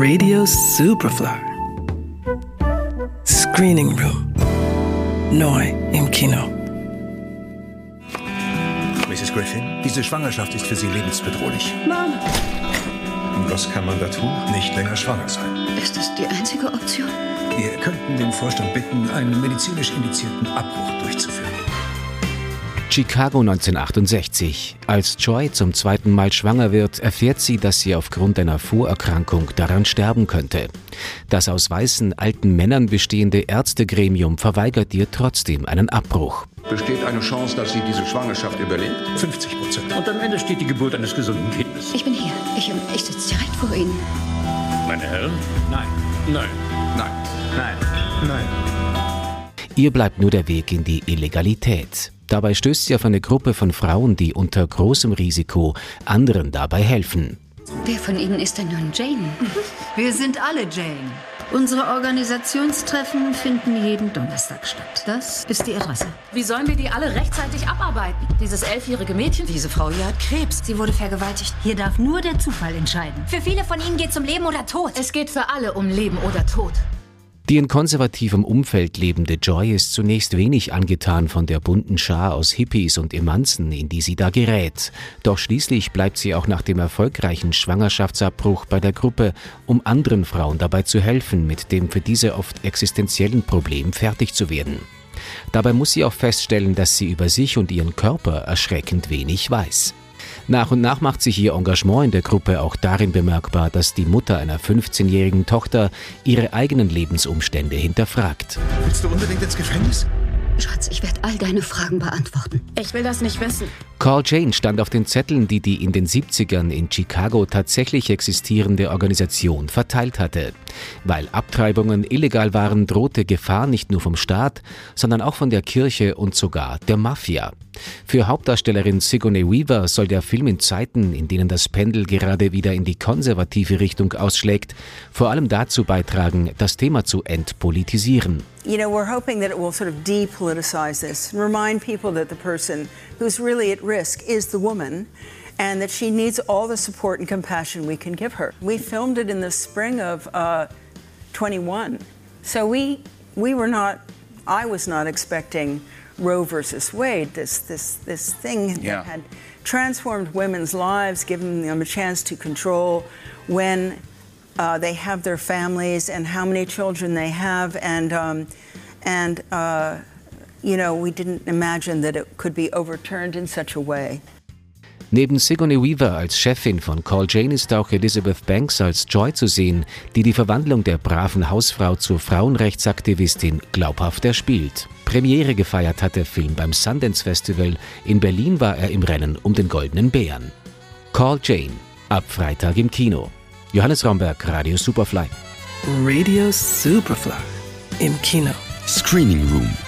Radio Superfly. Screening Room. Neu im Kino. Mrs. Griffin, diese Schwangerschaft ist für Sie lebensbedrohlich. Mama, Was kann man da tun? Nicht länger schwanger sein. ist das die einzige Option? Wir könnten den Vorstand bitten, einen medizinisch indizierten Abbruch durchzuführen. Chicago 1968. Als Joy zum zweiten Mal schwanger wird, erfährt sie, dass sie aufgrund einer Vorerkrankung daran sterben könnte. Das aus weißen alten Männern bestehende Ärztegremium verweigert ihr trotzdem einen Abbruch. Besteht eine Chance, dass sie diese Schwangerschaft überlebt? 50 Prozent. Und am Ende steht die Geburt eines gesunden Kindes. Ich bin hier. Ich, ich sitze direkt vor Ihnen. Meine Herren? Nein. Nein. Nein. Nein. Nein. Ihr bleibt nur der Weg in die Illegalität. Dabei stößt sie auf eine Gruppe von Frauen, die unter großem Risiko anderen dabei helfen. Wer von Ihnen ist denn nun Jane? Wir sind alle Jane. Unsere Organisationstreffen finden jeden Donnerstag statt. Das ist die Adresse. Wie sollen wir die alle rechtzeitig abarbeiten? Dieses elfjährige Mädchen, diese Frau hier hat Krebs. Sie wurde vergewaltigt. Hier darf nur der Zufall entscheiden. Für viele von ihnen geht es um Leben oder Tod. Es geht für alle um Leben oder Tod. Die in konservativem Umfeld lebende Joy ist zunächst wenig angetan von der bunten Schar aus Hippies und Emanzen, in die sie da gerät. Doch schließlich bleibt sie auch nach dem erfolgreichen Schwangerschaftsabbruch bei der Gruppe, um anderen Frauen dabei zu helfen, mit dem für diese oft existenziellen Problem fertig zu werden. Dabei muss sie auch feststellen, dass sie über sich und ihren Körper erschreckend wenig weiß. Nach und nach macht sich ihr Engagement in der Gruppe auch darin bemerkbar, dass die Mutter einer 15-jährigen Tochter ihre eigenen Lebensumstände hinterfragt. Willst du unbedingt ins Gefängnis? Schatz, ich werde all deine Fragen beantworten. Ich will das nicht wissen. Call Jane stand auf den Zetteln, die die in den 70ern in Chicago tatsächlich existierende Organisation verteilt hatte. Weil Abtreibungen illegal waren, drohte Gefahr nicht nur vom Staat, sondern auch von der Kirche und sogar der Mafia. Für Hauptdarstellerin Sigourney Weaver soll der Film in Zeiten, in denen das Pendel gerade wieder in die konservative Richtung ausschlägt, vor allem dazu beitragen, das Thema zu entpolitisieren. You know, we're hoping that it will sort of depoliticize this and remind people that the person who's really at risk is the woman and that she needs all the support and compassion we can give her. We filmed it in the spring of uh, 21. So we, we were not, I was not expecting Roe versus Wade, this, this, this thing Yeah. that had transformed women's lives, given them a chance to control when uh, they have their families and how many children they have, and um, and uh, you know we didn't imagine that it could be overturned in such a way. Neben Sigourney Weaver als Chefin von Call Jane ist auch Elizabeth Banks als Joy zu sehen, die die Verwandlung der braven Hausfrau zur Frauenrechtsaktivistin glaubhaft erspielt. Premiere gefeiert hat der Film beim Sundance Festival. In Berlin war er im Rennen um den Goldenen Bären. Call Jane. Ab Freitag im Kino. Johannes Romberg, Radio Superfly. Radio Superfly. Im Kino. Screening Room.